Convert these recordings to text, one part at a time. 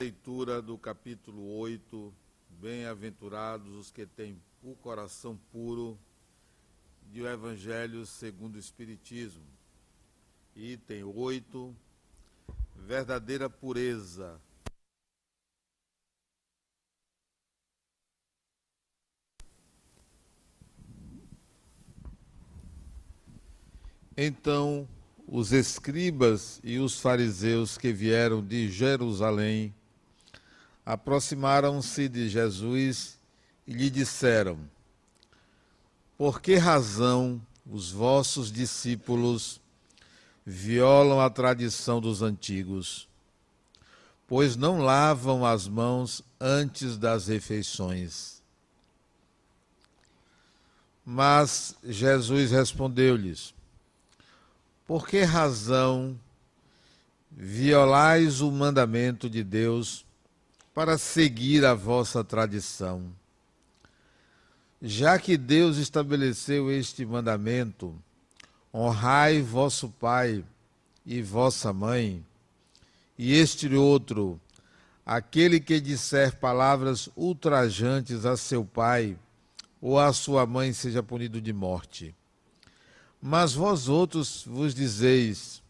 Leitura do capítulo 8. Bem-aventurados os que têm o coração puro do Evangelho segundo o Espiritismo. Item 8. Verdadeira pureza. Então os escribas e os fariseus que vieram de Jerusalém aproximaram-se de Jesus e lhe disseram: Por que razão os vossos discípulos violam a tradição dos antigos? Pois não lavam as mãos antes das refeições. Mas Jesus respondeu-lhes: por que razão violais o mandamento de Deus para seguir a vossa tradição? Já que Deus estabeleceu este mandamento, honrai vosso pai e vossa mãe, e este outro, aquele que disser palavras ultrajantes a seu pai ou a sua mãe, seja punido de morte. Mas vós outros vos dizeis: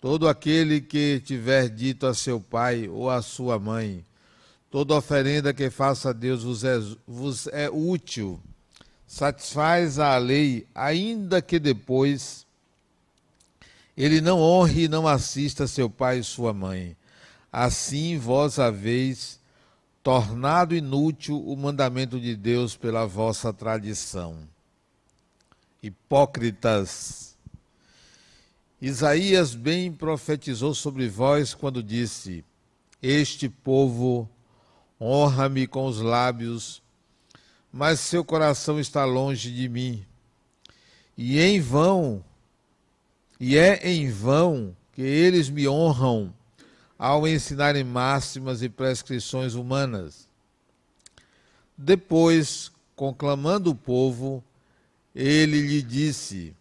todo aquele que tiver dito a seu pai ou a sua mãe, toda oferenda que faça a Deus vos é, vos é útil, satisfaz a lei, ainda que depois ele não honre e não assista seu pai e sua mãe. Assim vós haveis tornado inútil o mandamento de Deus pela vossa tradição hipócritas. Isaías bem profetizou sobre vós quando disse: Este povo honra-me com os lábios, mas seu coração está longe de mim. E em vão, e é em vão que eles me honram ao ensinarem máximas e prescrições humanas. Depois, conclamando o povo, ele lhe disse: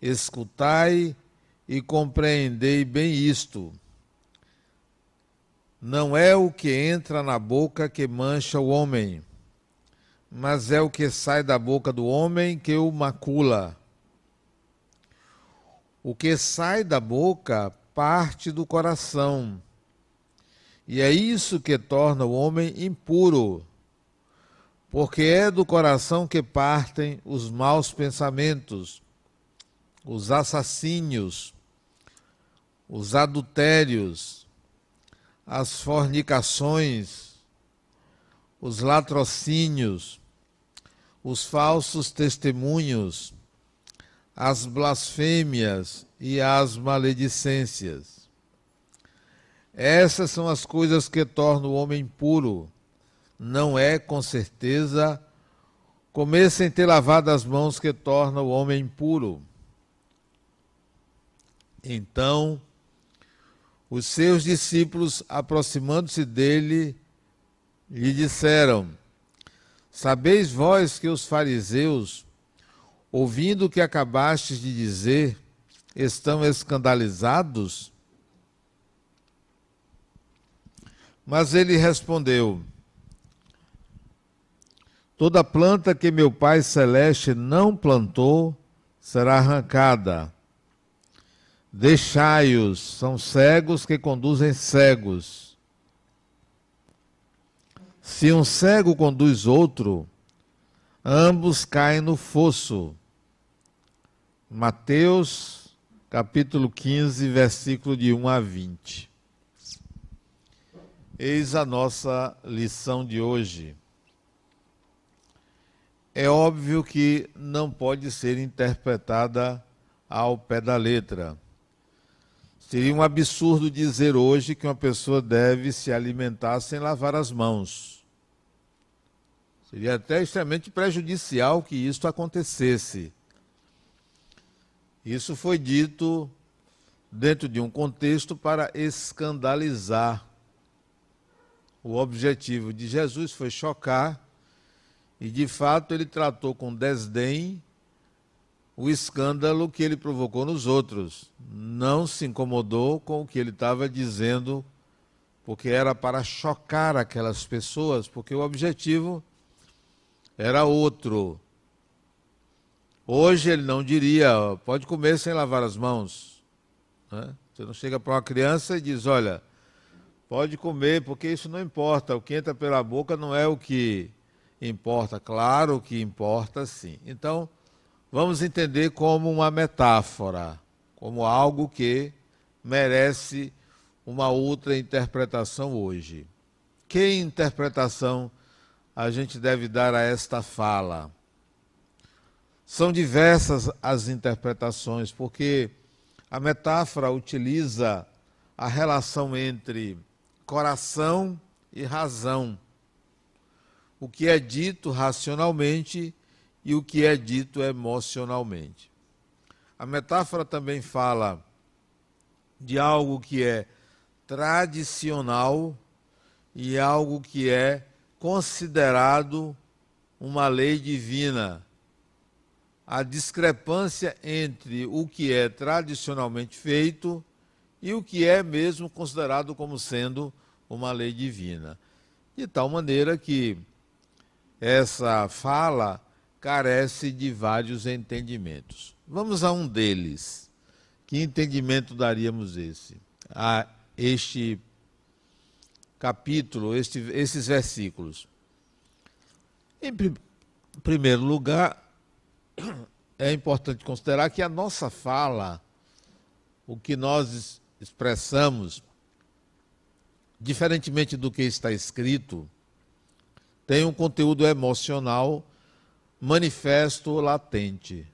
Escutai e compreendei bem isto. Não é o que entra na boca que mancha o homem, mas é o que sai da boca do homem que o macula. O que sai da boca parte do coração, e é isso que torna o homem impuro porque é do coração que partem os maus pensamentos, os assassínios, os adultérios, as fornicações, os latrocínios, os falsos testemunhos, as blasfêmias e as maledicências. Essas são as coisas que tornam o homem puro não é, com certeza, comer sem ter lavado as mãos que torna o homem impuro. Então, os seus discípulos, aproximando-se dele, lhe disseram: Sabeis vós que os fariseus, ouvindo o que acabastes de dizer, estão escandalizados? Mas ele respondeu: Toda planta que meu Pai Celeste não plantou será arrancada. Deixai-os, são cegos que conduzem cegos. Se um cego conduz outro, ambos caem no fosso. Mateus, capítulo 15, versículo de 1 a 20. Eis a nossa lição de hoje é óbvio que não pode ser interpretada ao pé da letra. Seria um absurdo dizer hoje que uma pessoa deve se alimentar sem lavar as mãos. Seria até extremamente prejudicial que isso acontecesse. Isso foi dito dentro de um contexto para escandalizar. O objetivo de Jesus foi chocar e de fato ele tratou com desdém o escândalo que ele provocou nos outros. Não se incomodou com o que ele estava dizendo porque era para chocar aquelas pessoas, porque o objetivo era outro. Hoje ele não diria, pode comer sem lavar as mãos. Né? Você não chega para uma criança e diz, olha, pode comer, porque isso não importa. O que entra pela boca não é o que importa. Claro que importa sim. Então, vamos entender como uma metáfora, como algo que merece uma outra interpretação hoje. Que interpretação a gente deve dar a esta fala? São diversas as interpretações, porque a metáfora utiliza a relação entre coração e razão. O que é dito racionalmente e o que é dito emocionalmente. A metáfora também fala de algo que é tradicional e algo que é considerado uma lei divina. A discrepância entre o que é tradicionalmente feito e o que é mesmo considerado como sendo uma lei divina. De tal maneira que essa fala carece de vários entendimentos. Vamos a um deles. Que entendimento daríamos esse? A este capítulo, este, esses versículos? Em prim primeiro lugar, é importante considerar que a nossa fala, o que nós expressamos, diferentemente do que está escrito, tem um conteúdo emocional manifesto latente.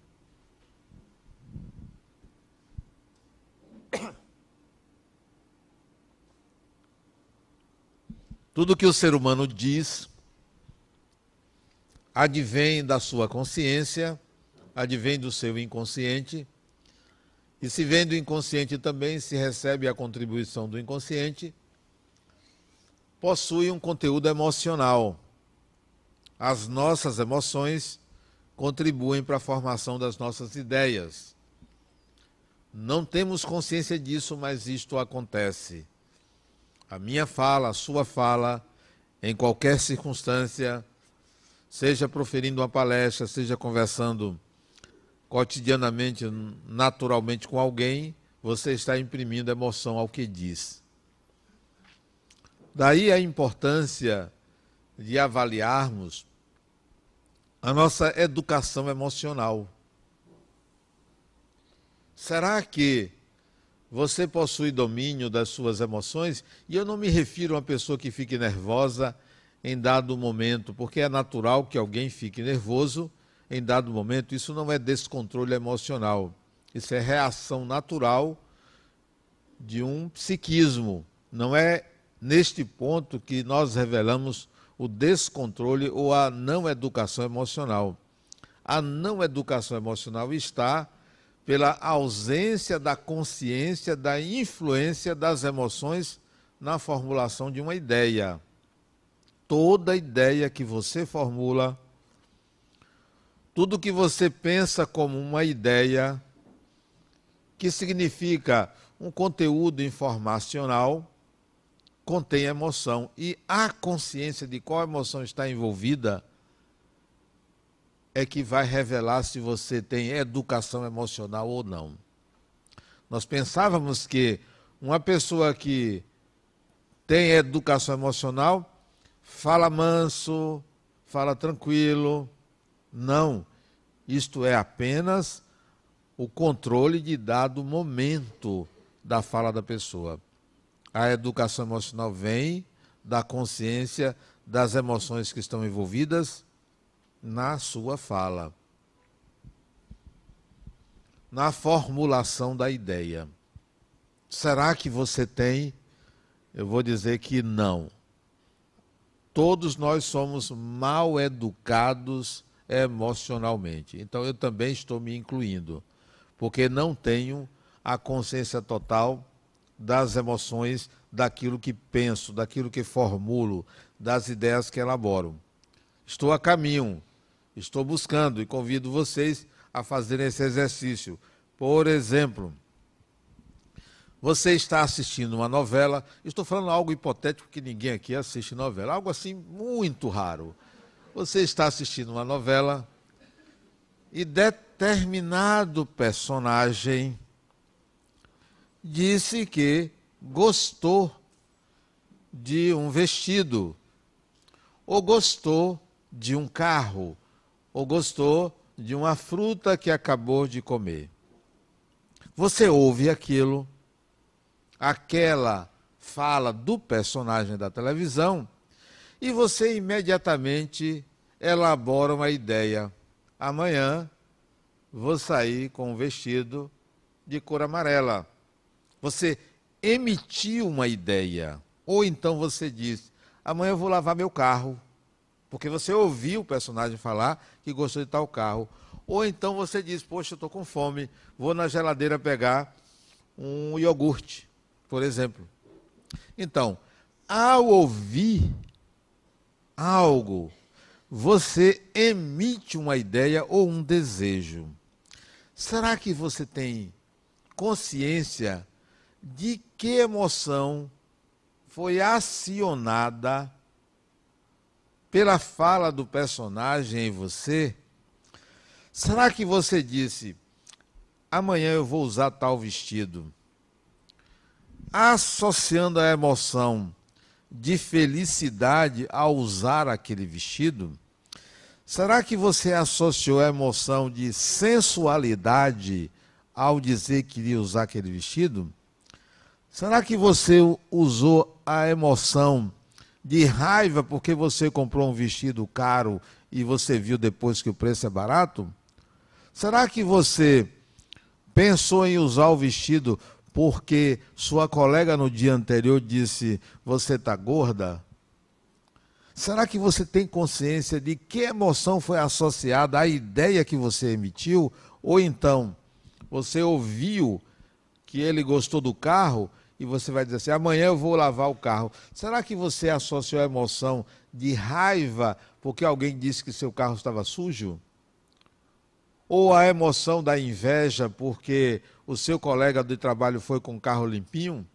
Tudo que o ser humano diz advém da sua consciência, advém do seu inconsciente, e se vem do inconsciente também, se recebe a contribuição do inconsciente, possui um conteúdo emocional. As nossas emoções contribuem para a formação das nossas ideias. Não temos consciência disso, mas isto acontece a minha fala, a sua fala, em qualquer circunstância, seja proferindo uma palestra, seja conversando cotidianamente, naturalmente com alguém, você está imprimindo emoção ao que diz. Daí a importância de avaliarmos a nossa educação emocional. Será que você possui domínio das suas emoções, e eu não me refiro a uma pessoa que fique nervosa em dado momento, porque é natural que alguém fique nervoso em dado momento, isso não é descontrole emocional, isso é reação natural de um psiquismo. Não é neste ponto que nós revelamos o descontrole ou a não educação emocional. A não educação emocional está pela ausência da consciência da influência das emoções na formulação de uma ideia. Toda ideia que você formula, tudo que você pensa como uma ideia, que significa um conteúdo informacional, contém emoção. E a consciência de qual emoção está envolvida é que vai revelar se você tem educação emocional ou não. Nós pensávamos que uma pessoa que tem educação emocional fala manso, fala tranquilo. Não. Isto é apenas o controle de dado momento da fala da pessoa. A educação emocional vem da consciência das emoções que estão envolvidas na sua fala, na formulação da ideia. Será que você tem? Eu vou dizer que não. Todos nós somos mal educados emocionalmente. Então eu também estou me incluindo, porque não tenho a consciência total das emoções, daquilo que penso, daquilo que formulo, das ideias que elaboro. Estou a caminho, Estou buscando e convido vocês a fazerem esse exercício. Por exemplo, Você está assistindo uma novela, estou falando algo hipotético que ninguém aqui assiste novela, algo assim muito raro. Você está assistindo uma novela e determinado personagem disse que gostou de um vestido, ou gostou de um carro, ou gostou de uma fruta que acabou de comer. Você ouve aquilo, aquela fala do personagem da televisão, e você imediatamente elabora uma ideia. Amanhã vou sair com um vestido de cor amarela. Você emitiu uma ideia. Ou então você diz: amanhã eu vou lavar meu carro. Porque você ouviu o personagem falar que gostou de tal carro. Ou então você diz: Poxa, eu estou com fome, vou na geladeira pegar um iogurte, por exemplo. Então, ao ouvir algo, você emite uma ideia ou um desejo. Será que você tem consciência de que emoção foi acionada pela fala do personagem em você? Será que você disse, amanhã eu vou usar tal vestido? Associando a emoção de felicidade ao usar aquele vestido? Será que você associou a emoção de sensualidade ao dizer que iria usar aquele vestido? Será que você usou a emoção de raiva porque você comprou um vestido caro e você viu depois que o preço é barato? Será que você pensou em usar o vestido porque sua colega no dia anterior disse você está gorda? Será que você tem consciência de que emoção foi associada à ideia que você emitiu? Ou então você ouviu que ele gostou do carro e você vai dizer assim: amanhã eu vou lavar o carro. Será que você associou a emoção de raiva porque alguém disse que seu carro estava sujo? Ou a emoção da inveja porque o seu colega de trabalho foi com o carro limpinho?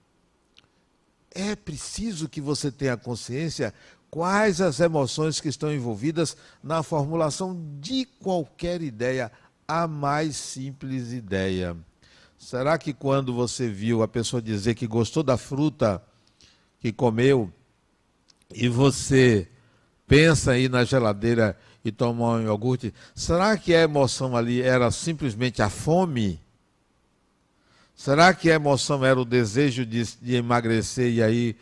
É preciso que você tenha consciência quais as emoções que estão envolvidas na formulação de qualquer ideia, a mais simples ideia. Será que quando você viu a pessoa dizer que gostou da fruta que comeu e você pensa aí na geladeira e tomar um iogurte, será que a emoção ali era simplesmente a fome? Será que a emoção era o desejo de, de emagrecer e aí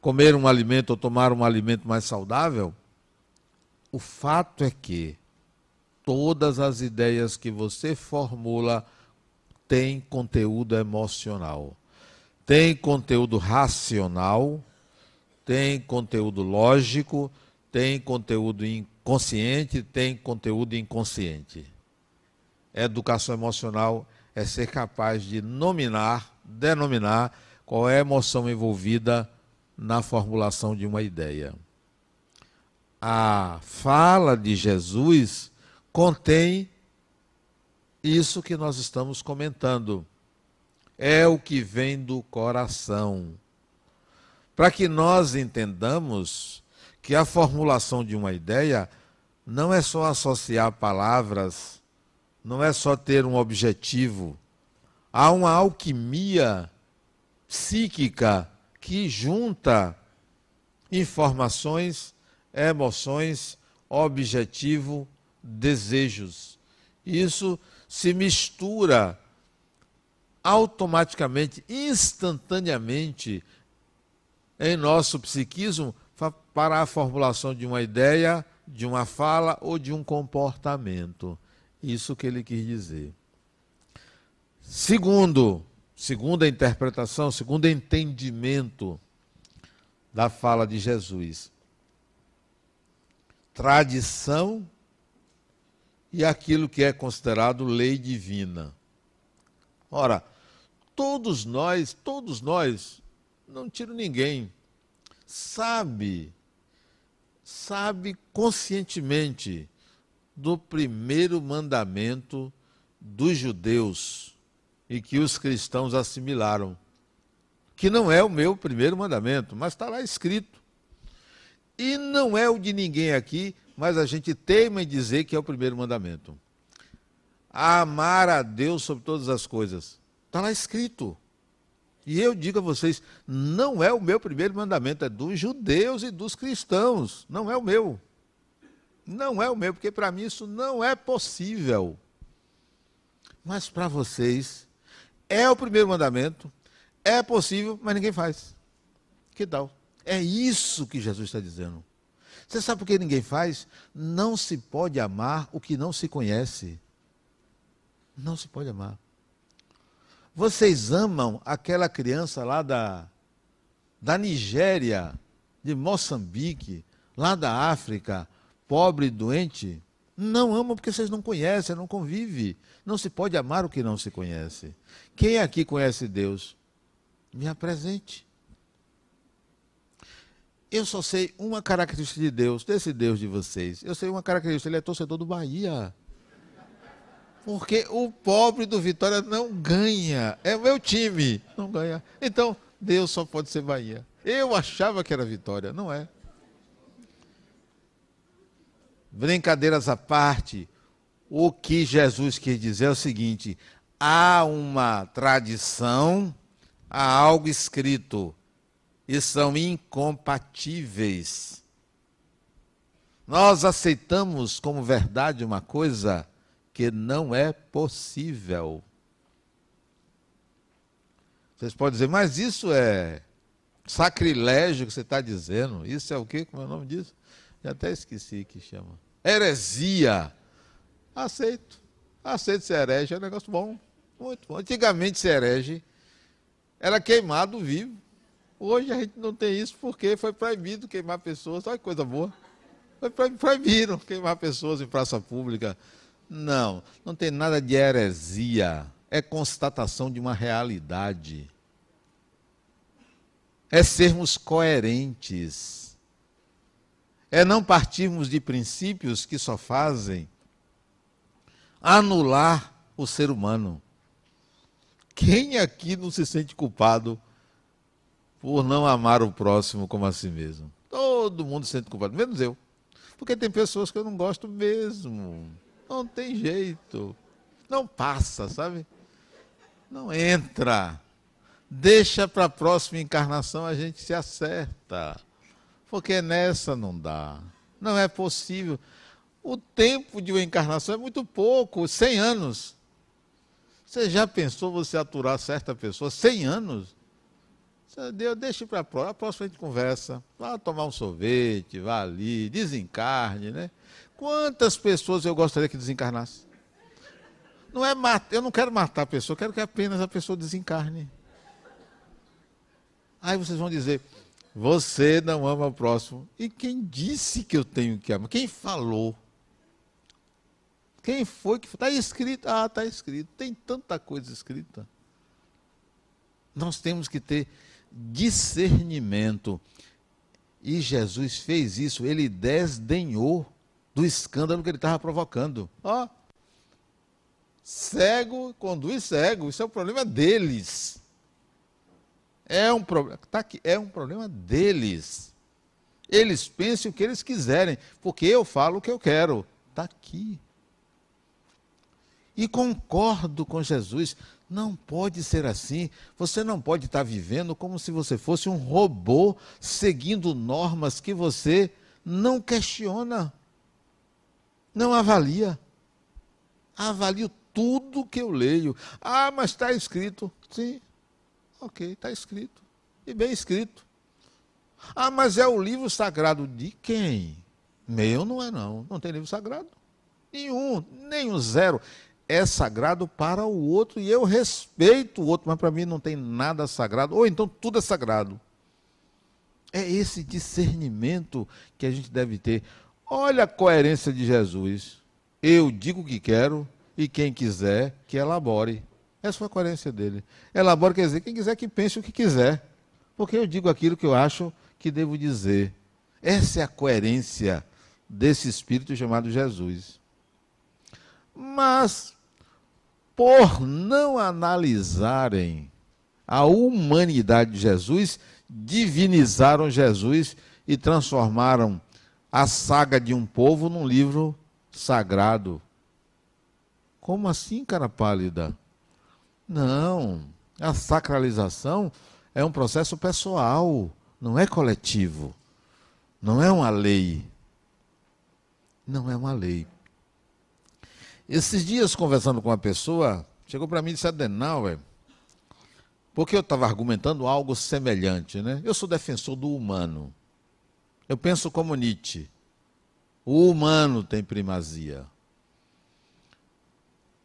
comer um alimento ou tomar um alimento mais saudável? O fato é que todas as ideias que você formula tem conteúdo emocional. Tem conteúdo racional, tem conteúdo lógico, tem conteúdo inconsciente, tem conteúdo inconsciente. Educação emocional é ser capaz de nominar, denominar qual é a emoção envolvida na formulação de uma ideia. A fala de Jesus contém isso que nós estamos comentando é o que vem do coração. Para que nós entendamos que a formulação de uma ideia não é só associar palavras, não é só ter um objetivo. Há uma alquimia psíquica que junta informações, emoções, objetivo, desejos. Isso se mistura automaticamente, instantaneamente, em nosso psiquismo para a formulação de uma ideia, de uma fala ou de um comportamento. Isso que ele quis dizer. Segundo, segunda interpretação, segundo entendimento da fala de Jesus. Tradição e aquilo que é considerado lei divina. Ora, todos nós, todos nós, não tiro ninguém, sabe, sabe conscientemente do primeiro mandamento dos judeus, e que os cristãos assimilaram. Que não é o meu primeiro mandamento, mas está lá escrito. E não é o de ninguém aqui, mas a gente teima em dizer que é o primeiro mandamento. Amar a Deus sobre todas as coisas. Está lá escrito. E eu digo a vocês, não é o meu primeiro mandamento, é dos judeus e dos cristãos, não é o meu. Não é o meu, porque para mim isso não é possível. Mas para vocês, é o primeiro mandamento, é possível, mas ninguém faz. Que tal? É isso que Jesus está dizendo. Você sabe por que ninguém faz? Não se pode amar o que não se conhece. Não se pode amar. Vocês amam aquela criança lá da, da Nigéria, de Moçambique, lá da África, pobre doente? Não amam porque vocês não conhecem, não convivem. Não se pode amar o que não se conhece. Quem aqui conhece Deus? Me apresente. Eu só sei uma característica de Deus, desse Deus de vocês. Eu sei uma característica, ele é torcedor do Bahia. Porque o pobre do Vitória não ganha. É o meu time, não ganha. Então, Deus só pode ser Bahia. Eu achava que era Vitória, não é. Brincadeiras à parte, o que Jesus quer dizer é o seguinte: há uma tradição, há algo escrito, e são incompatíveis. Nós aceitamos como verdade uma coisa que não é possível. Vocês podem dizer, mas isso é sacrilégio que você está dizendo. Isso é o quê? Como é o nome disso? Já até esqueci que chama. Heresia. Aceito. Aceito ser herege, é um negócio bom. Muito bom. Antigamente ser herege era queimado vivo. Hoje a gente não tem isso porque foi proibido queimar pessoas. Olha que coisa boa. Foi proibido queimar pessoas em praça pública. Não, não tem nada de heresia. É constatação de uma realidade. É sermos coerentes. É não partirmos de princípios que só fazem anular o ser humano. Quem aqui não se sente culpado por não amar o próximo como a si mesmo? Todo mundo se sente culpado, menos eu. Porque tem pessoas que eu não gosto mesmo. Não tem jeito. Não passa, sabe? Não entra. Deixa para a próxima encarnação a gente se acerta. Porque nessa não dá. Não é possível. O tempo de uma encarnação é muito pouco 100 anos. Você já pensou você aturar certa pessoa 100 anos? Deus, deixa para a próxima, a próxima a gente conversa. Vá tomar um sorvete, vá ali, desencarne, né? Quantas pessoas eu gostaria que desencarnasse? Não é matar, eu não quero matar a pessoa, eu quero que apenas a pessoa desencarne. Aí vocês vão dizer, você não ama o próximo. E quem disse que eu tenho que amar? Quem falou? Quem foi que está escrito? Ah, está escrito. Tem tanta coisa escrita. Nós temos que ter discernimento. E Jesus fez isso, ele desdenhou do escândalo que ele estava provocando. Ó, cego conduz cego, isso é o problema deles. É um problema, tá aqui, é um problema deles. Eles pensem o que eles quiserem, porque eu falo o que eu quero. Está aqui. E concordo com Jesus. Não pode ser assim. Você não pode estar vivendo como se você fosse um robô seguindo normas que você não questiona não avalia. Avalio tudo que eu leio. Ah, mas está escrito. Sim, ok, está escrito. E bem escrito. Ah, mas é o livro sagrado de quem? Meu não é não. Não tem livro sagrado. Nenhum, o zero. É sagrado para o outro e eu respeito o outro, mas para mim não tem nada sagrado. Ou então tudo é sagrado. É esse discernimento que a gente deve ter. Olha a coerência de Jesus. Eu digo o que quero e quem quiser que elabore. Essa foi a coerência dele. Elabore quer dizer, quem quiser que pense o que quiser. Porque eu digo aquilo que eu acho que devo dizer. Essa é a coerência desse espírito chamado Jesus. Mas, por não analisarem a humanidade de Jesus, divinizaram Jesus e transformaram a saga de um povo num livro sagrado. Como assim, cara pálida? Não, a sacralização é um processo pessoal, não é coletivo. Não é uma lei. Não é uma lei. Esses dias, conversando com uma pessoa, chegou para mim e disse: Adenauer, porque eu estava argumentando algo semelhante, né? Eu sou defensor do humano. Eu penso como Nietzsche. O humano tem primazia.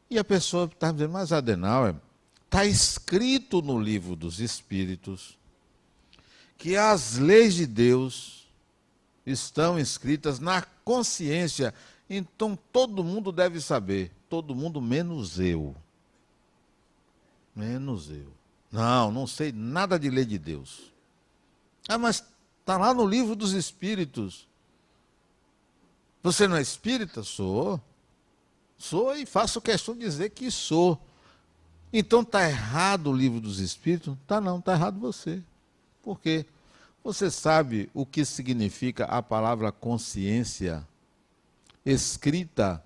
E a pessoa estava dizendo, mas Adenauer, está escrito no livro dos Espíritos que as leis de Deus estão escritas na consciência. Então todo mundo deve saber. Todo mundo menos eu. Menos eu. Não, não sei nada de lei de Deus. Ah, mas está lá no livro dos Espíritos. Você não é espírita? Sou. Sou e faço questão de dizer que sou. Então está errado o livro dos Espíritos? Tá não, está errado você. Por quê? Você sabe o que significa a palavra consciência, escrita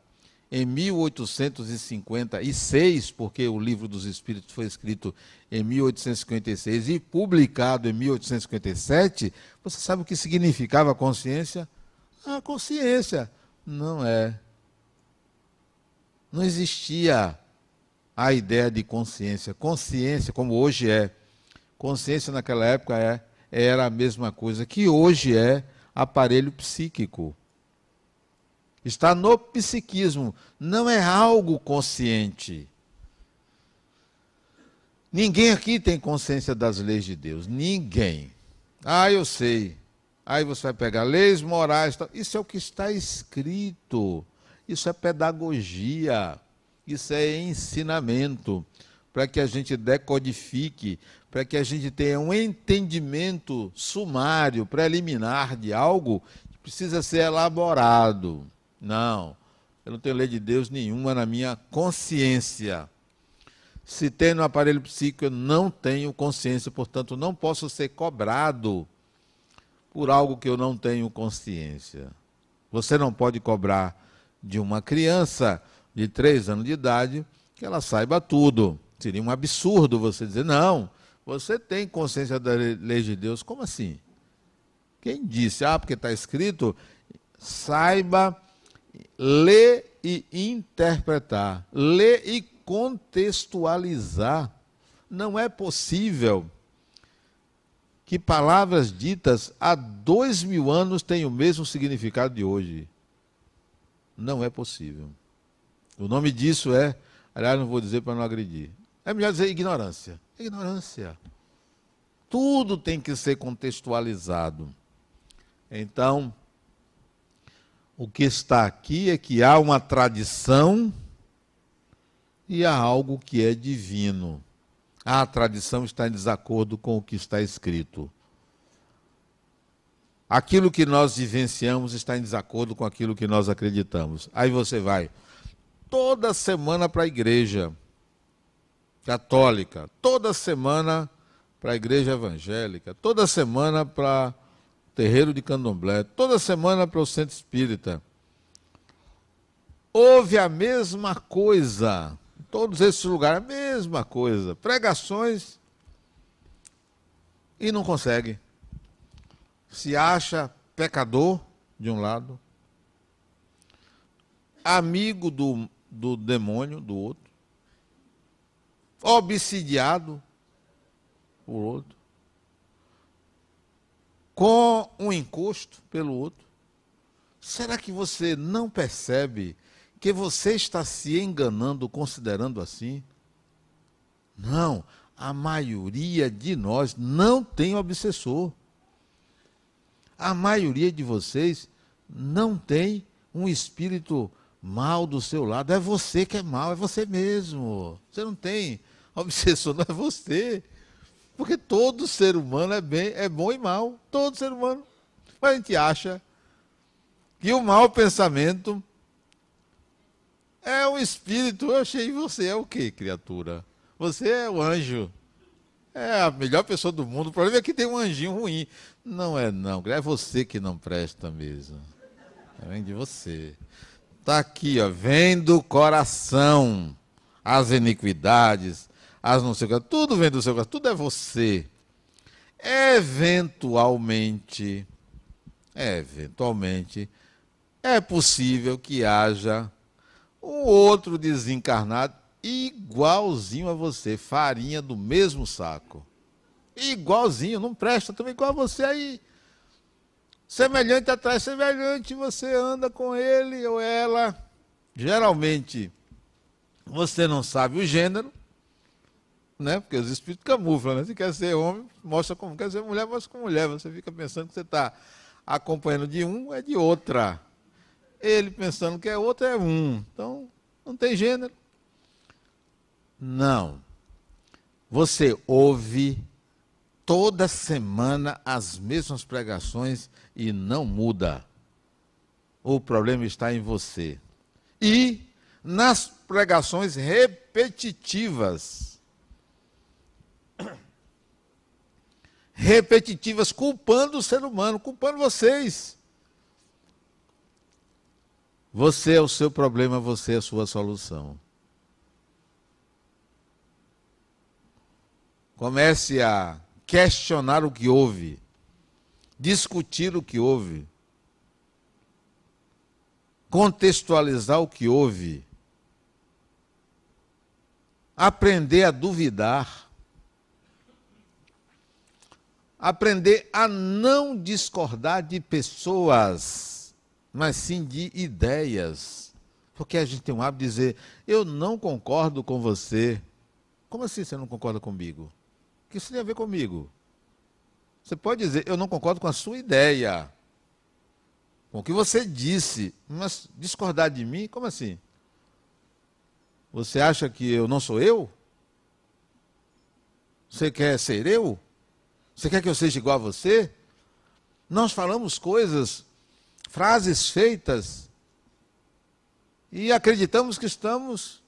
em 1856, porque o livro dos Espíritos foi escrito em 1856 e publicado em 1857, você sabe o que significava consciência? A consciência não é. Não existia a ideia de consciência. Consciência, como hoje é. Consciência naquela época é, era a mesma coisa que hoje é aparelho psíquico. Está no psiquismo, não é algo consciente. Ninguém aqui tem consciência das leis de Deus. Ninguém. Ah, eu sei. Aí você vai pegar leis morais. Isso é o que está escrito. Isso é pedagogia. Isso é ensinamento. Para que a gente decodifique, para que a gente tenha um entendimento sumário, preliminar de algo que precisa ser elaborado. Não, eu não tenho lei de Deus nenhuma na minha consciência. Se tem no aparelho psíquico, eu não tenho consciência, portanto, não posso ser cobrado por algo que eu não tenho consciência. Você não pode cobrar de uma criança de três anos de idade que ela saiba tudo. Seria um absurdo você dizer, não, você tem consciência da lei de Deus. Como assim? Quem disse? Ah, porque está escrito, saiba ler e interpretar. Ler e contextualizar. Não é possível que palavras ditas há dois mil anos tenham o mesmo significado de hoje. Não é possível. O nome disso é, aliás, não vou dizer para não agredir. É melhor dizer ignorância. Ignorância. Tudo tem que ser contextualizado. Então, o que está aqui é que há uma tradição e há algo que é divino. A tradição está em desacordo com o que está escrito. Aquilo que nós vivenciamos está em desacordo com aquilo que nós acreditamos. Aí você vai toda semana para a igreja católica, toda semana para a igreja evangélica, toda semana para terreiro de candomblé, toda semana para o centro espírita. Houve a mesma coisa todos esses lugares, a mesma coisa. Pregações e não consegue. Se acha pecador, de um lado, amigo do, do demônio, do outro, obsidiado, por outro, com um encosto pelo outro. Será que você não percebe que você está se enganando considerando assim? Não, a maioria de nós não tem obsessor. A maioria de vocês não tem um espírito mal do seu lado. É você que é mal, é você mesmo. Você não tem obsessor, não é você. Porque todo ser humano é, bem, é bom e mal. Todo ser humano. Mas a gente acha que o mau pensamento É um espírito. Eu achei você é o quê, criatura? Você é o anjo. É a melhor pessoa do mundo. O problema é que tem um anjinho ruim. Não é não, é você que não presta mesmo. Vem de você. Está aqui, ó, vem do coração as iniquidades, as não sei o que, tudo vem do seu coração, tudo é você. Eventualmente, eventualmente, é possível que haja um outro desencarnado igualzinho a você, farinha do mesmo saco. Igualzinho, não presta também igual a você aí. Semelhante atrás semelhante, você anda com ele ou ela. Geralmente, você não sabe o gênero, né? Porque os espíritos camuflam, né? Se quer ser homem, mostra como quer ser mulher, mostra como mulher. Você fica pensando que você está acompanhando de um, é de outra. Ele pensando que é outro, é um. Então, não tem gênero. Não. Você ouve toda semana as mesmas pregações e não muda. O problema está em você. E nas pregações repetitivas. Repetitivas, culpando o ser humano, culpando vocês. Você é o seu problema, você é a sua solução. Comece a questionar o que houve, discutir o que houve, contextualizar o que houve aprender a duvidar, aprender a não discordar de pessoas, mas sim de ideias. Porque a gente tem um hábito de dizer, eu não concordo com você. Como assim você não concorda comigo? O que isso tem a ver comigo? Você pode dizer, eu não concordo com a sua ideia, com o que você disse, mas discordar de mim, como assim? Você acha que eu não sou eu? Você quer ser eu? Você quer que eu seja igual a você? Nós falamos coisas, frases feitas, e acreditamos que estamos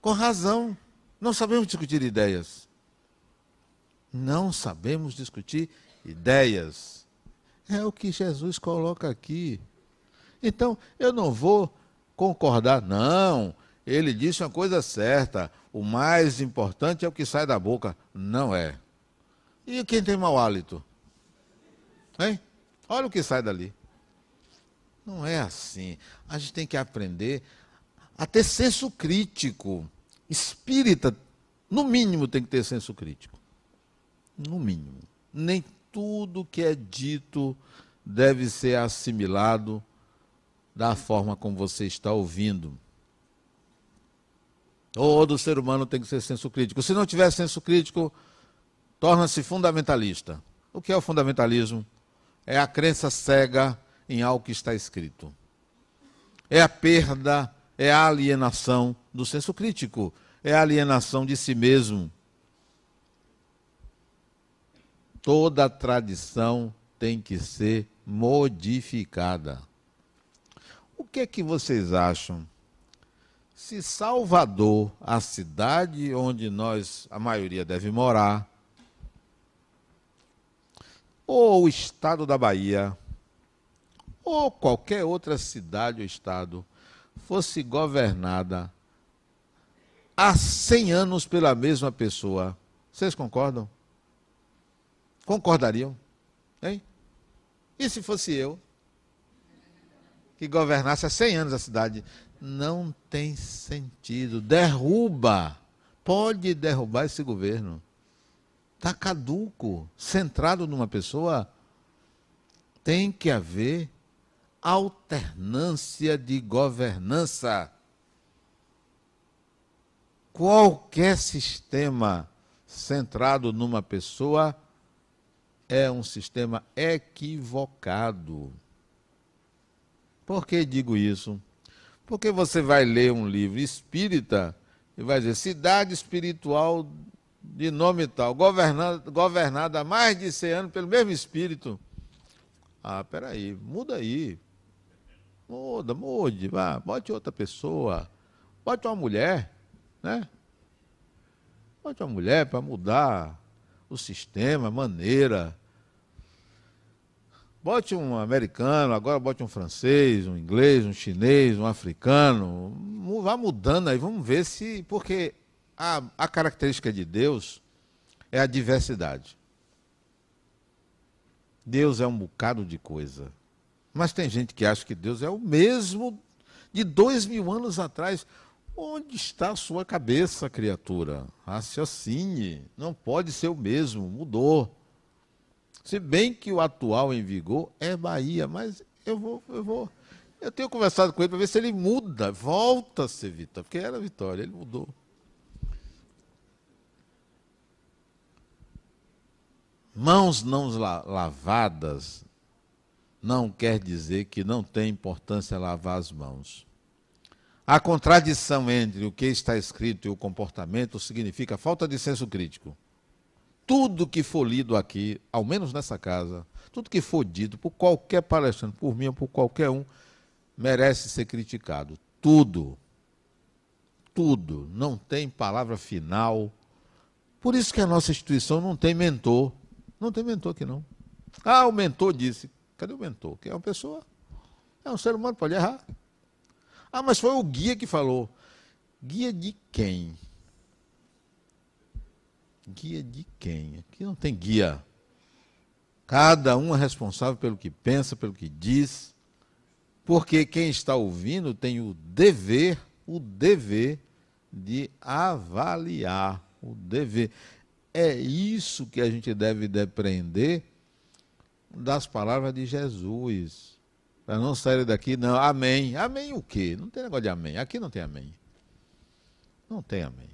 com razão. Não sabemos discutir ideias. Não sabemos discutir ideias. É o que Jesus coloca aqui. Então, eu não vou concordar, não ele disse uma coisa certa: o mais importante é o que sai da boca. Não é. E quem tem mau hálito? Hein? Olha o que sai dali. Não é assim. A gente tem que aprender a ter senso crítico. Espírita, no mínimo, tem que ter senso crítico. No mínimo. Nem tudo que é dito deve ser assimilado da forma como você está ouvindo. Todo ser humano tem que ser senso crítico. Se não tiver senso crítico, torna-se fundamentalista. O que é o fundamentalismo? É a crença cega em algo que está escrito. É a perda, é a alienação do senso crítico, é a alienação de si mesmo. Toda tradição tem que ser modificada. O que é que vocês acham se Salvador, a cidade onde nós, a maioria, deve morar, ou o estado da Bahia, ou qualquer outra cidade ou estado, fosse governada há 100 anos pela mesma pessoa, vocês concordam? Concordariam? Hein? E se fosse eu? Que governasse há 100 anos a cidade? não tem sentido. Derruba. Pode derrubar esse governo. Está caduco. Centrado numa pessoa. Tem que haver alternância de governança. Qualquer sistema centrado numa pessoa é um sistema equivocado. Por que digo isso? Porque você vai ler um livro espírita e vai dizer cidade espiritual de nome tal, governada, governada há mais de 100 anos pelo mesmo espírito. Ah, peraí, muda aí. Muda, mude, vá, bote outra pessoa. Bote uma mulher, né? Bote uma mulher para mudar o sistema, a maneira. Bote um americano, agora bote um francês, um inglês, um chinês, um africano. Vá mudando aí, vamos ver se. Porque a, a característica de Deus é a diversidade. Deus é um bocado de coisa. Mas tem gente que acha que Deus é o mesmo de dois mil anos atrás. Onde está a sua cabeça, criatura? Raciocine. Não pode ser o mesmo, mudou. Se bem que o atual em vigor é Bahia, mas eu vou, eu vou. Eu tenho conversado com ele para ver se ele muda, volta a ser Vitória, porque era Vitória, ele mudou. Mãos não lavadas não quer dizer que não tem importância lavar as mãos. A contradição entre o que está escrito e o comportamento significa falta de senso crítico. Tudo que for lido aqui, ao menos nessa casa, tudo que for dito por qualquer palestrante, por mim ou por qualquer um, merece ser criticado. Tudo. Tudo. Não tem palavra final. Por isso que a nossa instituição não tem mentor. Não tem mentor aqui não. Ah, o mentor disse. Cadê o mentor? Que é uma pessoa. É um ser humano, pode errar. Ah, mas foi o guia que falou. Guia de quem? Guia de quem? Aqui não tem guia. Cada um é responsável pelo que pensa, pelo que diz. Porque quem está ouvindo tem o dever, o dever de avaliar. O dever. É isso que a gente deve depreender das palavras de Jesus. Para não sair daqui, não, amém. Amém o quê? Não tem negócio de amém. Aqui não tem amém. Não tem amém.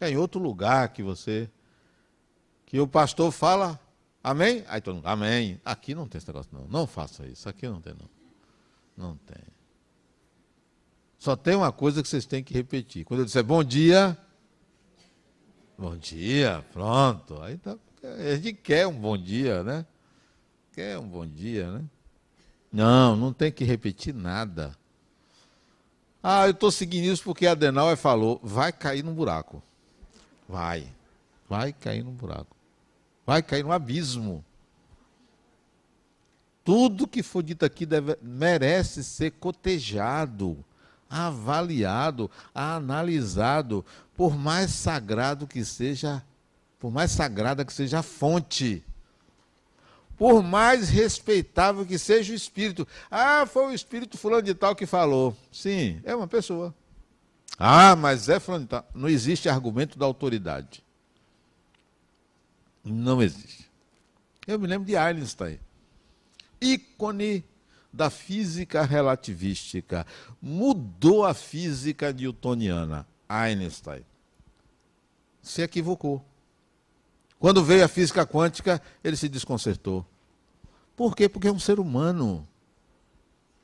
É em outro lugar que você. Que o pastor fala, amém? Aí todo mundo, amém. Aqui não tem esse negócio, não. Não faça isso. Aqui não tem, não. Não tem. Só tem uma coisa que vocês têm que repetir. Quando eu disser bom dia, bom dia, pronto. Aí tá a gente quer um bom dia, né? Quer um bom dia, né? Não, não tem que repetir nada. Ah, eu estou seguindo isso porque a Adenauer falou, vai cair num buraco. Vai. Vai cair num buraco. Vai cair num abismo. Tudo que for dito aqui deve, merece ser cotejado, avaliado, analisado, por mais sagrado que seja por mais sagrada que seja a fonte, por mais respeitável que seja o espírito. Ah, foi o espírito fulano de tal que falou. Sim, é uma pessoa. Ah, mas é fulano de tal. Não existe argumento da autoridade. Não existe. Eu me lembro de Einstein. Ícone da física relativística. Mudou a física newtoniana. Einstein. Se equivocou. Quando veio a física quântica, ele se desconcertou. Por quê? Porque é um ser humano.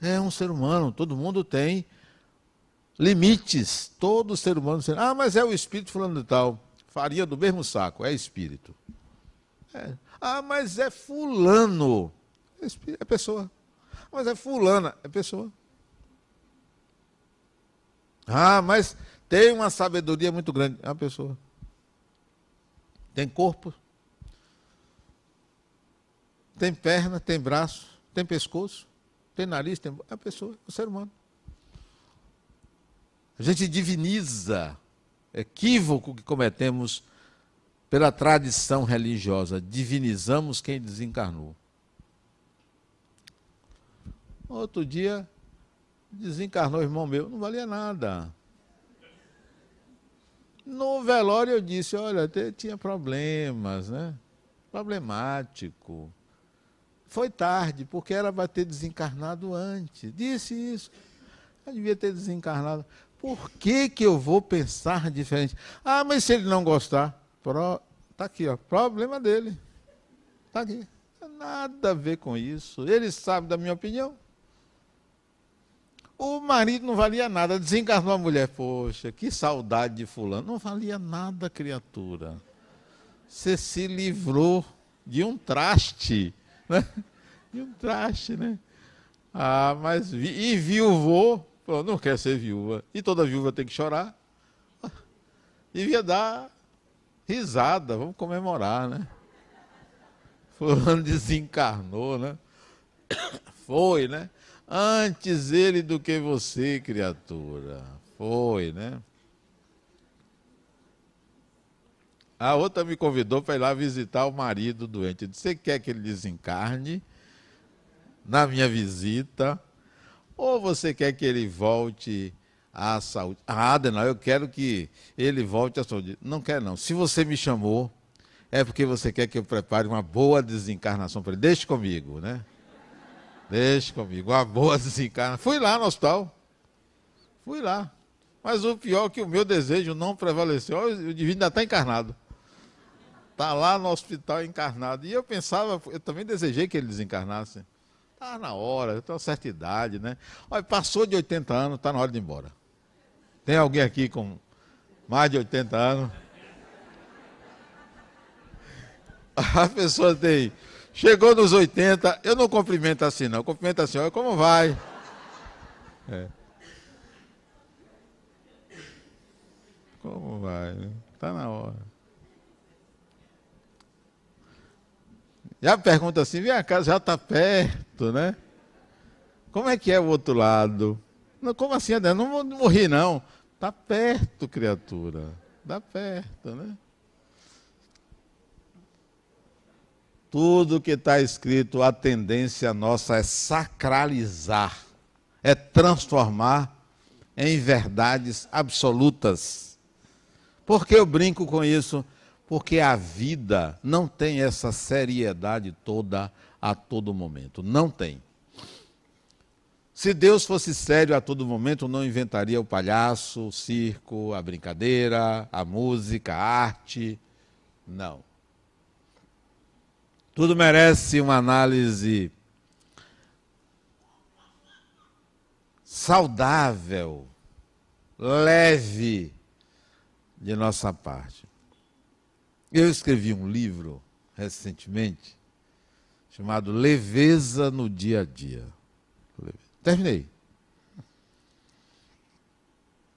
É um ser humano. Todo mundo tem limites. Todo ser humano. Ah, mas é o espírito falando de tal. Faria do mesmo saco. É espírito. É. Ah, mas é fulano. É, é pessoa. Mas é fulana. É pessoa. Ah, mas tem uma sabedoria muito grande. É uma pessoa. Tem corpo, tem perna, tem braço, tem pescoço, tem nariz, tem. É a pessoa, é o ser humano. A gente diviniza, equívoco que cometemos pela tradição religiosa, divinizamos quem desencarnou. Outro dia, desencarnou o irmão meu, não valia nada. No velório eu disse, olha, tinha problemas, né? Problemático. Foi tarde, porque era para ter desencarnado antes. Disse isso. Eu devia ter desencarnado. Por que, que eu vou pensar diferente? Ah, mas se ele não gostar, pro... tá aqui, ó, problema dele. Tá aqui. Nada a ver com isso. Ele sabe da minha opinião. O marido não valia nada, desencarnou a mulher. Poxa, que saudade de fulano. Não valia nada, criatura. Você se livrou de um traste, né? De um traste, né? Ah, mas e viúvo? Não quer ser viúva. E toda viúva tem que chorar. Devia dar risada, vamos comemorar, né? Fulano desencarnou, né? Foi, né? Antes ele do que você, criatura. Foi, né? A outra me convidou para ir lá visitar o marido doente. Você quer que ele desencarne na minha visita? Ou você quer que ele volte à saúde? Ah, Adenal, eu quero que ele volte à saúde. Não quer não. Se você me chamou, é porque você quer que eu prepare uma boa desencarnação para ele. Deixe comigo, né? Deixe comigo. Uma boa desencarnação. Fui lá no hospital. Fui lá. Mas o pior é que o meu desejo não prevaleceu. O divino ainda está encarnado. Está lá no hospital encarnado. E eu pensava, eu também desejei que ele desencarnasse. Está na hora, tem uma certa idade, né? Olha, passou de 80 anos, está na hora de ir embora. Tem alguém aqui com mais de 80 anos? A pessoa tem. Chegou nos 80, eu não cumprimento assim, não. Cumprimento assim, olha como vai. É. Como vai? Está na hora. Já pergunta assim, vem a casa já está perto, né? Como é que é o outro lado? Não, como assim, Adé? Não morrer, não. Está perto, criatura. Está perto, né? Tudo que está escrito, a tendência nossa é sacralizar, é transformar em verdades absolutas. Por que eu brinco com isso? Porque a vida não tem essa seriedade toda a todo momento. Não tem. Se Deus fosse sério a todo momento, não inventaria o palhaço, o circo, a brincadeira, a música, a arte. Não. Tudo merece uma análise saudável, leve de nossa parte. Eu escrevi um livro recentemente chamado Leveza no Dia a Dia. Terminei.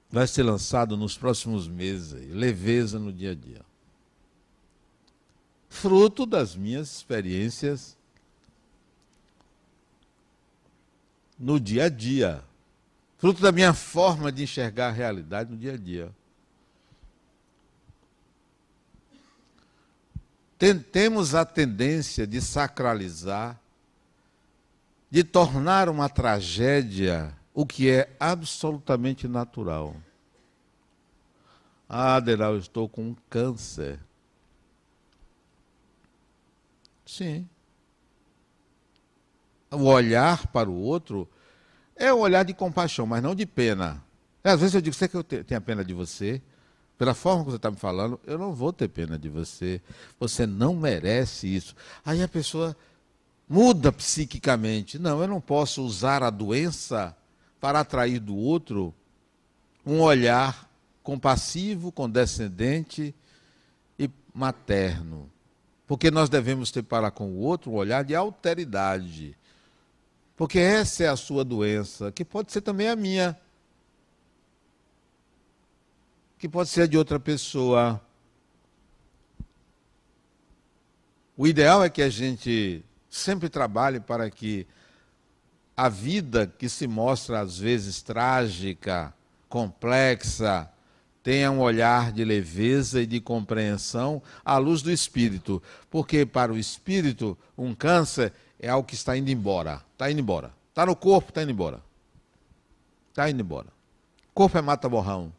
Vai ser lançado nos próximos meses Leveza no Dia a Dia. Fruto das minhas experiências no dia a dia. Fruto da minha forma de enxergar a realidade no dia a dia. temos a tendência de sacralizar, de tornar uma tragédia o que é absolutamente natural. Ah, Aderal, eu estou com câncer. Sim. O olhar para o outro é um olhar de compaixão, mas não de pena. Às vezes eu digo, você que eu tenho pena de você? pela forma que você está me falando, eu não vou ter pena de você. Você não merece isso. Aí a pessoa muda psiquicamente. Não, eu não posso usar a doença para atrair do outro um olhar compassivo, condescendente e materno. Porque nós devemos ter para com o outro um olhar de alteridade. Porque essa é a sua doença, que pode ser também a minha que pode ser de outra pessoa. O ideal é que a gente sempre trabalhe para que a vida que se mostra às vezes trágica, complexa, tenha um olhar de leveza e de compreensão à luz do espírito, porque para o espírito um câncer é algo que está indo embora, está indo embora, está no corpo, está indo embora, está indo embora. corpo é mata borrão.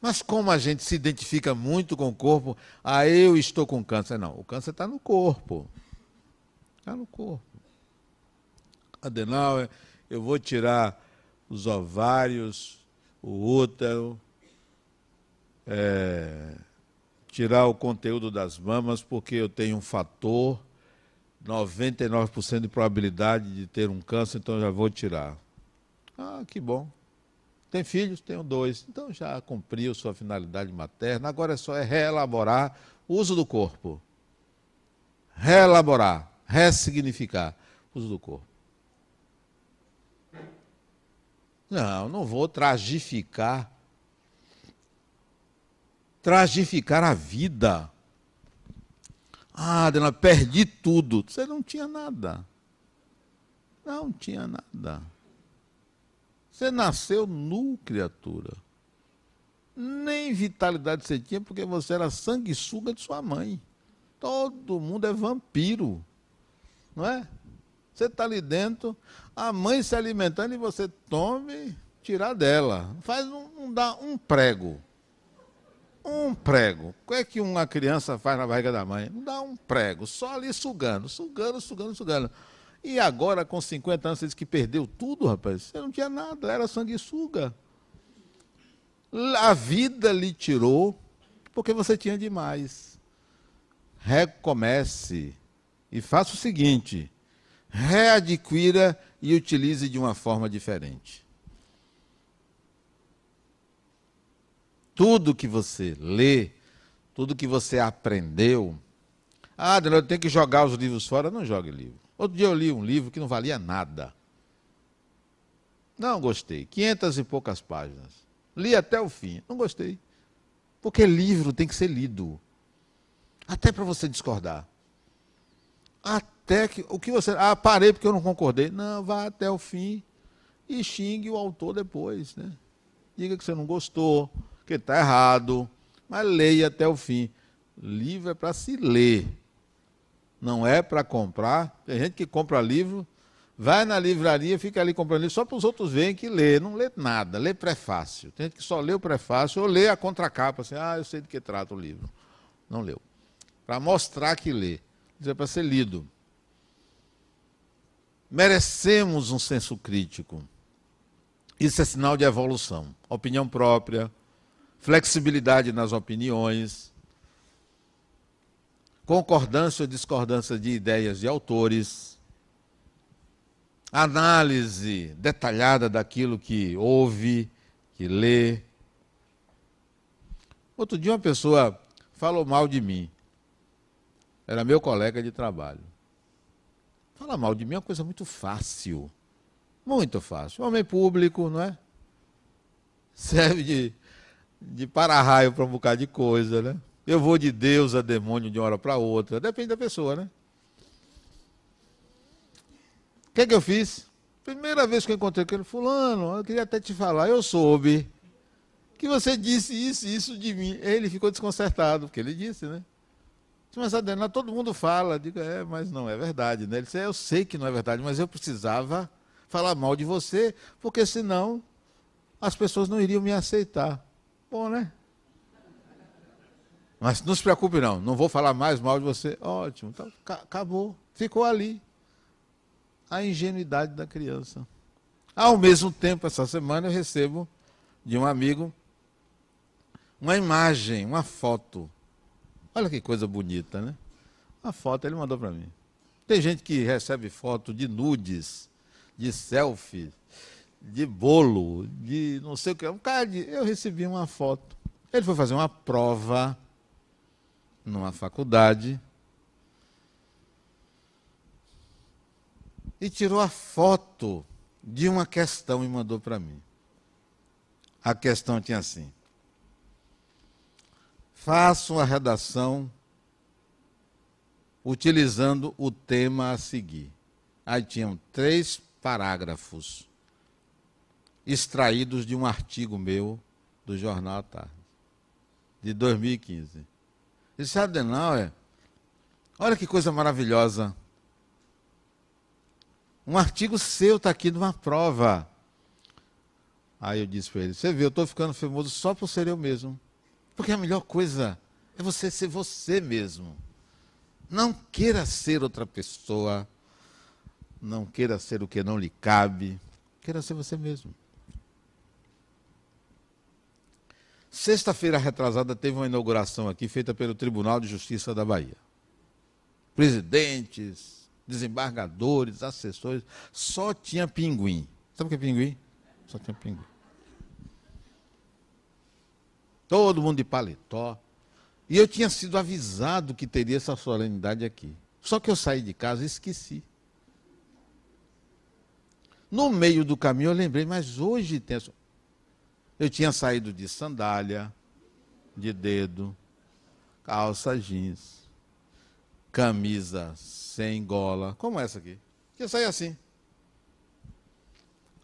Mas como a gente se identifica muito com o corpo, ah, eu estou com câncer. Não, o câncer está no corpo. Está no corpo. Adenal, eu vou tirar os ovários, o útero, é, tirar o conteúdo das mamas, porque eu tenho um fator, 99% de probabilidade de ter um câncer, então já vou tirar. Ah, que bom. Tem filhos? Tenho dois. Então já cumpriu sua finalidade materna. Agora é só é reelaborar o uso do corpo. Reelaborar. ressignificar uso do corpo. Não, não vou tragificar. Tragificar a vida. Ah, Adriana, perdi tudo. Você não tinha nada. Não tinha nada. Você nasceu nu, criatura. Nem vitalidade você tinha, porque você era sanguessuga de sua mãe. Todo mundo é vampiro. Não é? Você está ali dentro, a mãe se alimentando e você tome, tirar dela. Faz um, dá um prego. Um prego. O que é que uma criança faz na barriga da mãe? Não dá um prego, só ali sugando, sugando, sugando, sugando. E agora, com 50 anos, você diz que perdeu tudo, rapaz. Você não tinha nada, era sanguessuga. A vida lhe tirou porque você tinha demais. Recomece e faça o seguinte: readquira e utilize de uma forma diferente. Tudo que você lê, tudo que você aprendeu. Ah, eu tenho que jogar os livros fora. Não jogue livro. Outro dia eu li um livro que não valia nada. Não gostei. Quinhentas e poucas páginas. Li até o fim. Não gostei. Porque livro tem que ser lido. Até para você discordar. Até que. O que você. Ah, parei porque eu não concordei. Não, vá até o fim e xingue o autor depois. Né? Diga que você não gostou, que está errado. Mas leia até o fim. Livro é para se ler não é para comprar. Tem gente que compra livro, vai na livraria, fica ali comprando livro só para os outros verem que lê. Não lê nada, lê prefácio. Tem gente que só lê o prefácio ou lê a contracapa, assim, ah, eu sei de que trata o livro. Não leu. Para mostrar que lê. Isso é para ser lido. Merecemos um senso crítico. Isso é sinal de evolução. Opinião própria, flexibilidade nas opiniões concordância ou discordância de ideias de autores, análise detalhada daquilo que ouve, que lê. Outro dia uma pessoa falou mal de mim. Era meu colega de trabalho. Falar mal de mim é uma coisa muito fácil. Muito fácil. Homem público, não é? Serve de, de para-raio para um bocado de coisa, né? Eu vou de Deus a demônio de uma hora para outra. Depende da pessoa, né? O que, é que eu fiz? Primeira vez que eu encontrei com ele, fulano, eu queria até te falar, eu soube que você disse isso e isso de mim. Ele ficou desconcertado, porque ele disse, né? Mas Adena, todo mundo fala. Digo, é, mas não é verdade, né? Ele disse, é, eu sei que não é verdade, mas eu precisava falar mal de você, porque senão as pessoas não iriam me aceitar. Bom, né? Mas não se preocupe não, não vou falar mais mal de você. Ótimo, então, acabou. Ficou ali. A ingenuidade da criança. Ao mesmo tempo, essa semana eu recebo de um amigo uma imagem, uma foto. Olha que coisa bonita, né? Uma foto ele mandou para mim. Tem gente que recebe foto de nudes, de selfie, de bolo, de não sei o que. Um cara eu recebi uma foto. Ele foi fazer uma prova numa faculdade e tirou a foto de uma questão e mandou para mim. A questão tinha assim: faça uma redação utilizando o tema a seguir. Aí tinham três parágrafos extraídos de um artigo meu do Jornal à Tarde, de 2015. Disse, Adenauer, olha que coisa maravilhosa. Um artigo seu está aqui numa prova. Aí eu disse para ele, você vê, eu estou ficando famoso só por ser eu mesmo. Porque a melhor coisa é você ser você mesmo. Não queira ser outra pessoa. Não queira ser o que não lhe cabe. Queira ser você mesmo. Sexta-feira retrasada teve uma inauguração aqui feita pelo Tribunal de Justiça da Bahia. Presidentes, desembargadores, assessores, só tinha pinguim. Sabe o que é pinguim? Só tinha pinguim. Todo mundo de paletó. E eu tinha sido avisado que teria essa solenidade aqui. Só que eu saí de casa e esqueci. No meio do caminho eu lembrei, mas hoje tem. Eu tinha saído de sandália, de dedo, calça jeans, camisa sem gola, como essa aqui. Que saí assim.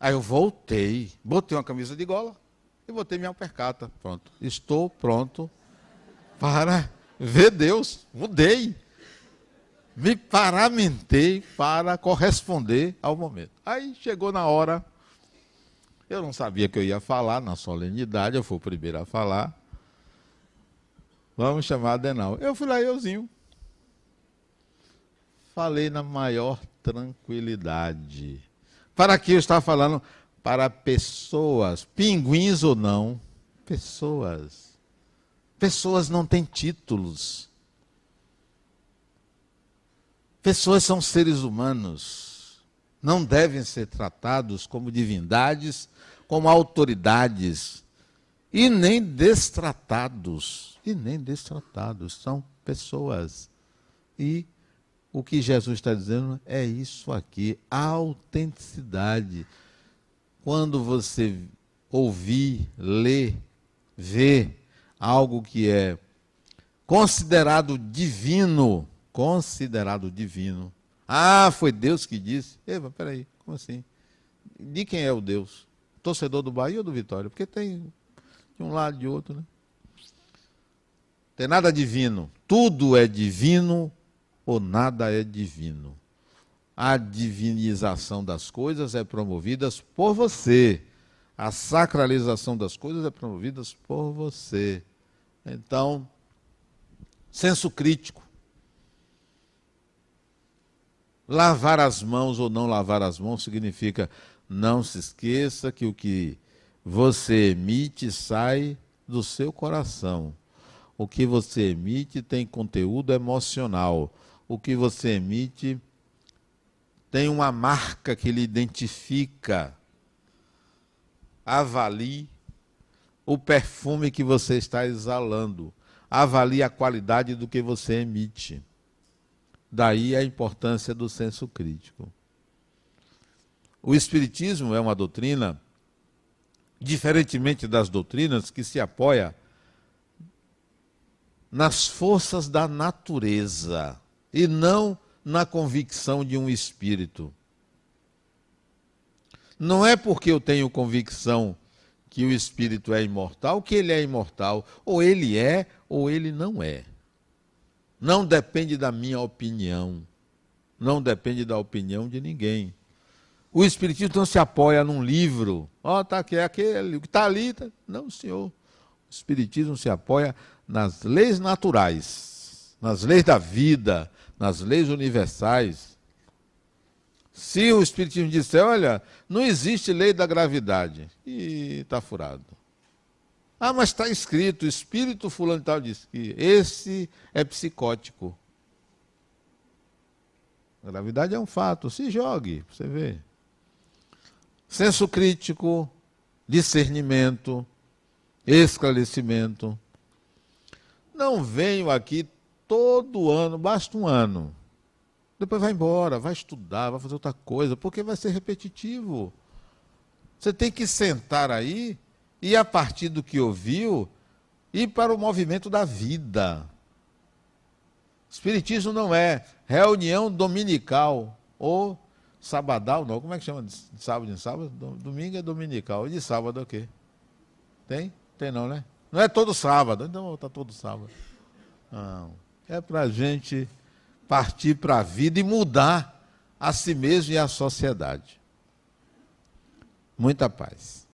Aí eu voltei, botei uma camisa de gola e botei minha percata. Pronto. Estou pronto para ver Deus. Mudei me paramentei para corresponder ao momento. Aí chegou na hora, eu não sabia que eu ia falar na solenidade, eu fui o primeiro a falar. Vamos chamar Adenal. Eu fui lá, euzinho. Falei na maior tranquilidade. Para que eu estava falando? Para pessoas, pinguins ou não, pessoas. Pessoas não têm títulos. Pessoas são seres humanos, não devem ser tratados como divindades, como autoridades, e nem destratados, e nem destratados, são pessoas. E o que Jesus está dizendo é isso aqui, a autenticidade. Quando você ouvir, ler, ver algo que é considerado divino, considerado divino. Ah, foi Deus que disse. Eva, peraí, como assim? De quem é o Deus? Torcedor do Bahia ou do Vitória? Porque tem de um lado e de outro, né? Tem nada divino. Tudo é divino ou nada é divino. A divinização das coisas é promovida por você. A sacralização das coisas é promovida por você. Então, senso crítico. Lavar as mãos ou não lavar as mãos significa não se esqueça que o que você emite sai do seu coração. O que você emite tem conteúdo emocional. O que você emite tem uma marca que lhe identifica. Avalie o perfume que você está exalando. Avalie a qualidade do que você emite. Daí a importância do senso crítico. O Espiritismo é uma doutrina, diferentemente das doutrinas, que se apoia nas forças da natureza e não na convicção de um espírito. Não é porque eu tenho convicção que o espírito é imortal que ele é imortal. Ou ele é, ou ele não é. Não depende da minha opinião. Não depende da opinião de ninguém. O Espiritismo não se apoia num livro. Ó, oh, tá aqui, é aquele, o que está ali. Tá... Não, senhor. O Espiritismo se apoia nas leis naturais, nas leis da vida, nas leis universais. Se o Espiritismo disser, olha, não existe lei da gravidade, e está furado. Ah, mas está escrito, o espírito fulano tal diz que esse é psicótico. A gravidade é um fato, se jogue, você vê. Senso crítico, discernimento, esclarecimento. Não venho aqui todo ano, basta um ano. Depois vai embora, vai estudar, vai fazer outra coisa, porque vai ser repetitivo. Você tem que sentar aí e a partir do que ouviu, ir para o movimento da vida. Espiritismo não é reunião dominical ou sabadal, não. Como é que chama de sábado em sábado? Domingo é dominical. E de sábado é o quê? Tem? Tem não, né? Não é todo sábado. Então está todo sábado. Não. É para a gente partir para a vida e mudar a si mesmo e a sociedade. Muita paz.